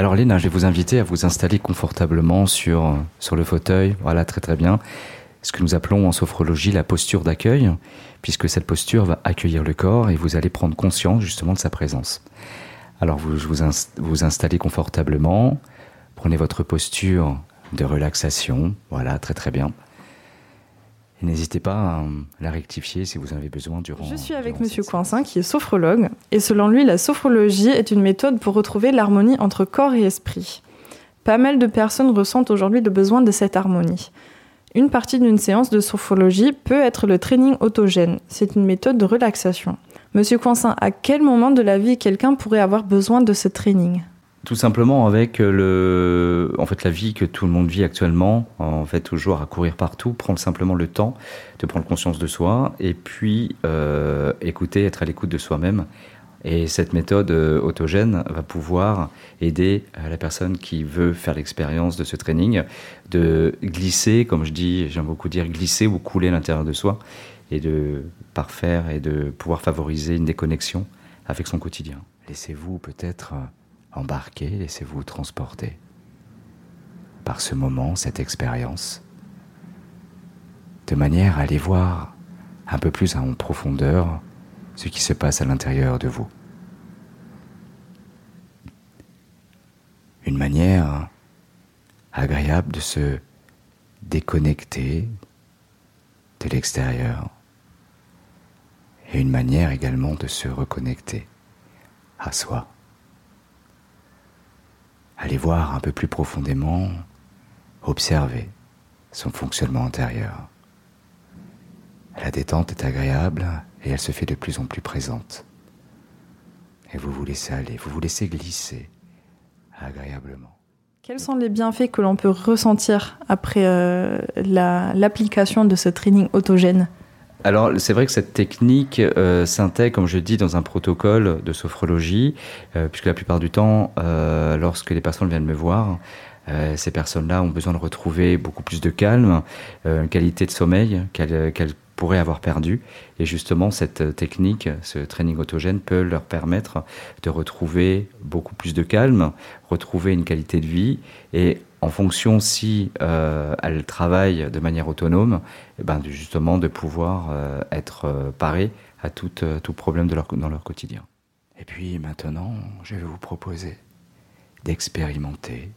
Alors Léna, je vais vous inviter à vous installer confortablement sur, sur le fauteuil. Voilà, très très bien. Ce que nous appelons en sophrologie la posture d'accueil, puisque cette posture va accueillir le corps et vous allez prendre conscience justement de sa présence. Alors vous vous, vous installez confortablement, prenez votre posture de relaxation, voilà, très très bien. Et n'hésitez pas à la rectifier si vous en avez besoin durant. Je suis avec Monsieur Coinsin qui est sophrologue et selon lui, la sophrologie est une méthode pour retrouver l'harmonie entre corps et esprit. Pas mal de personnes ressentent aujourd'hui le besoin de cette harmonie. Une partie d'une séance de sophrologie peut être le training autogène. C'est une méthode de relaxation. Monsieur Coinsin, à quel moment de la vie quelqu'un pourrait avoir besoin de ce training? Tout simplement avec le, en fait, la vie que tout le monde vit actuellement, en fait, toujours à courir partout, prendre simplement le temps de prendre conscience de soi et puis euh, écouter, être à l'écoute de soi-même. Et cette méthode euh, autogène va pouvoir aider la personne qui veut faire l'expérience de ce training de glisser, comme je dis, j'aime beaucoup dire glisser ou couler l'intérieur de soi et de parfaire et de pouvoir favoriser une déconnexion avec son quotidien. Laissez-vous peut-être embarquez, laissez-vous transporter par ce moment, cette expérience, de manière à aller voir un peu plus en profondeur ce qui se passe à l'intérieur de vous. Une manière agréable de se déconnecter de l'extérieur et une manière également de se reconnecter à soi. Allez voir un peu plus profondément, observer son fonctionnement intérieur. La détente est agréable et elle se fait de plus en plus présente. Et vous vous laissez aller, vous vous laissez glisser agréablement. Quels sont les bienfaits que l'on peut ressentir après euh, l'application de ce training autogène? Alors, c'est vrai que cette technique euh, s'intègre, comme je dis, dans un protocole de sophrologie, euh, puisque la plupart du temps, euh, lorsque les personnes viennent me voir, ces personnes-là ont besoin de retrouver beaucoup plus de calme, une qualité de sommeil qu'elles pourraient avoir perdu. Et justement, cette technique, ce training autogène peut leur permettre de retrouver beaucoup plus de calme, retrouver une qualité de vie et en fonction si euh, elles travaillent de manière autonome, eh ben justement de pouvoir euh, être euh, parées à tout, euh, tout problème de leur, dans leur quotidien. Et puis maintenant, je vais vous proposer d'expérimenter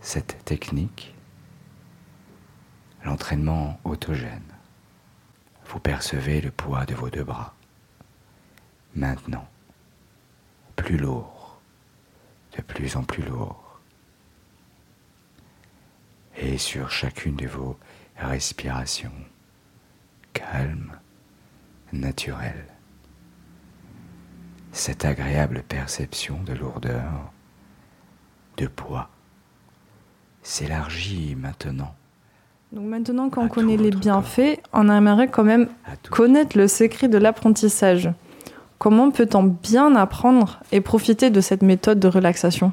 cette technique, l'entraînement autogène. Vous percevez le poids de vos deux bras. Maintenant, plus lourd, de plus en plus lourd et sur chacune de vos respirations calmes, naturelles. Cette agréable perception de lourdeur, de poids, s'élargit maintenant. Donc maintenant qu'on connaît les bienfaits, on aimerait quand même connaître le secret de l'apprentissage. Comment peut-on bien apprendre et profiter de cette méthode de relaxation?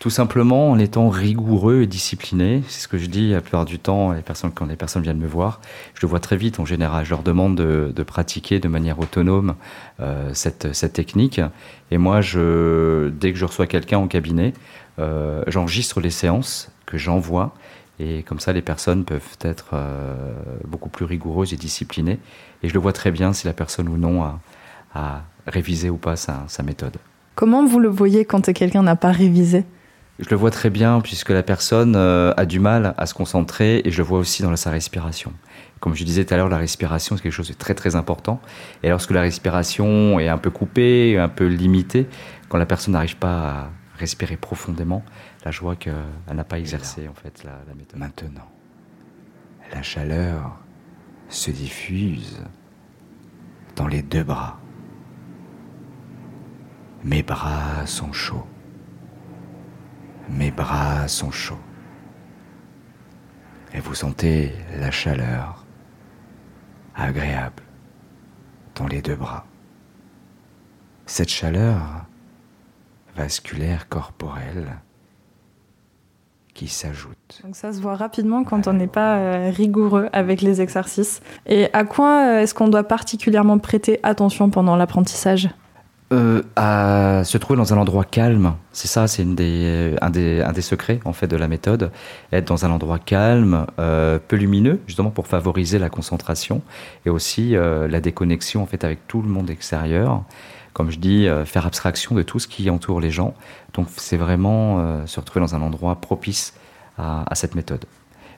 Tout simplement en étant rigoureux et discipliné. C'est ce que je dis la plupart du temps les personnes, quand les personnes viennent me voir. Je le vois très vite en général. Je leur demande de, de pratiquer de manière autonome euh, cette, cette, technique. Et moi, je, dès que je reçois quelqu'un en cabinet, euh, j'enregistre les séances que j'envoie. Et comme ça, les personnes peuvent être euh, beaucoup plus rigoureuses et disciplinées. Et je le vois très bien si la personne ou non a, a révisé ou pas sa, sa méthode. Comment vous le voyez quand quelqu'un n'a pas révisé? Je le vois très bien puisque la personne euh, a du mal à se concentrer et je le vois aussi dans sa respiration. Comme je disais tout à l'heure, la respiration c'est quelque chose de très très important. Et lorsque la respiration est un peu coupée, un peu limitée, quand la personne n'arrive pas à respirer profondément, là je vois qu'elle n'a pas exercé en fait la, la méthode. Maintenant, la chaleur se diffuse dans les deux bras. Mes bras sont chauds. Mes bras sont chauds. Et vous sentez la chaleur agréable dans les deux bras. Cette chaleur vasculaire corporelle qui s'ajoute. Donc ça se voit rapidement quand on n'est pas euh, rigoureux avec les exercices. Et à quoi euh, est-ce qu'on doit particulièrement prêter attention pendant l'apprentissage? Euh, à se trouver dans un endroit calme, c'est ça, c'est des, un, des, un des secrets en fait de la méthode. Être dans un endroit calme, euh, peu lumineux, justement pour favoriser la concentration et aussi euh, la déconnexion en fait avec tout le monde extérieur. Comme je dis, euh, faire abstraction de tout ce qui entoure les gens. Donc c'est vraiment euh, se retrouver dans un endroit propice à, cette méthode.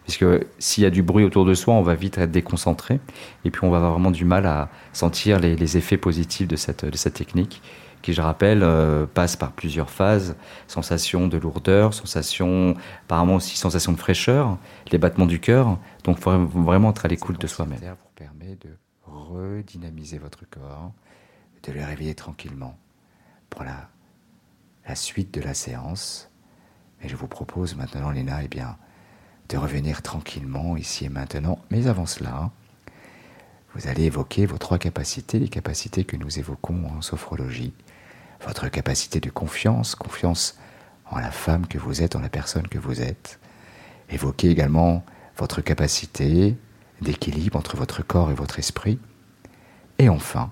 Puisque s'il y a du bruit autour de soi, on va vite être déconcentré. Et puis on va avoir vraiment du mal à sentir les, effets positifs de cette, technique, qui, je rappelle, euh, passe par plusieurs phases. Sensation de lourdeur, sensation, apparemment aussi sensation de fraîcheur, les battements du cœur. Donc il faut vraiment être à l'écoute de soi-même. permet de redynamiser votre corps, de le réveiller tranquillement pour la, suite de la séance. Et je vous propose maintenant, Léna, eh bien, de revenir tranquillement ici et maintenant. Mais avant cela, vous allez évoquer vos trois capacités, les capacités que nous évoquons en sophrologie. Votre capacité de confiance, confiance en la femme que vous êtes, en la personne que vous êtes. Évoquez également votre capacité d'équilibre entre votre corps et votre esprit. Et enfin,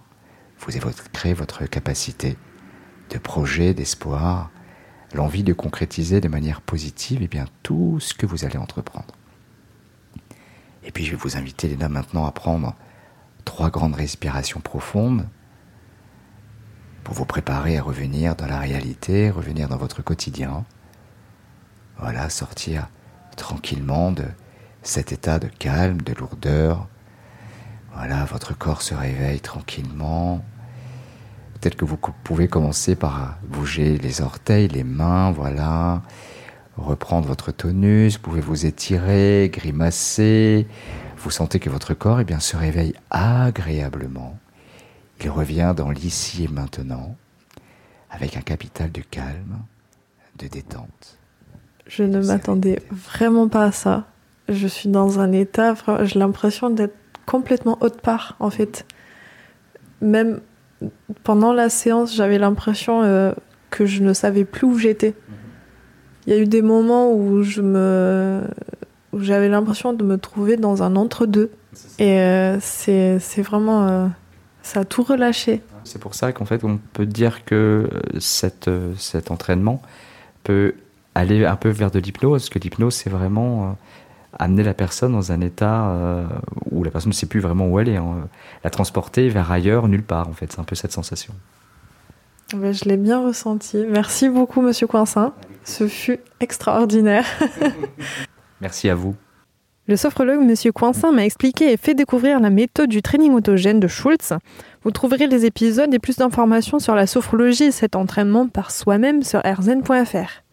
vous évoquerez votre capacité de projet, d'espoir, l'envie de concrétiser de manière positive et bien, tout ce que vous allez entreprendre. Et puis je vais vous inviter, Léna, maintenant à prendre trois grandes respirations profondes pour vous préparer à revenir dans la réalité, revenir dans votre quotidien. Voilà, sortir tranquillement de cet état de calme, de lourdeur. Voilà, votre corps se réveille tranquillement. Peut-être que vous pouvez commencer par bouger les orteils, les mains, voilà. Reprendre votre tonus, vous pouvez vous étirer, grimacer. Vous sentez que votre corps eh bien, se réveille agréablement. Il revient dans l'ici et maintenant, avec un capital de calme, de détente. Je ne m'attendais vraiment pas à ça. Je suis dans un état, j'ai l'impression d'être complètement haute part, en fait. Même pendant la séance, j'avais l'impression euh, que je ne savais plus où j'étais. Il y a eu des moments où je me, où j'avais l'impression de me trouver dans un entre-deux. Et euh, c'est, c'est vraiment, euh, ça a tout relâché. C'est pour ça qu'en fait, on peut dire que cette, cet entraînement peut aller un peu vers de l'hypnose, parce que l'hypnose, c'est vraiment amener la personne dans un état euh, où la personne ne sait plus vraiment où elle est, hein. la transporter vers ailleurs, nulle part en fait. C'est un peu cette sensation. Ben, je l'ai bien ressenti. Merci beaucoup, Monsieur Coinsin. Ce fut extraordinaire. Merci à vous. Le sophrologue Monsieur Coinsin m'a expliqué et fait découvrir la méthode du training autogène de Schultz. Vous trouverez les épisodes et plus d'informations sur la sophrologie et cet entraînement par soi-même sur rzn.fr.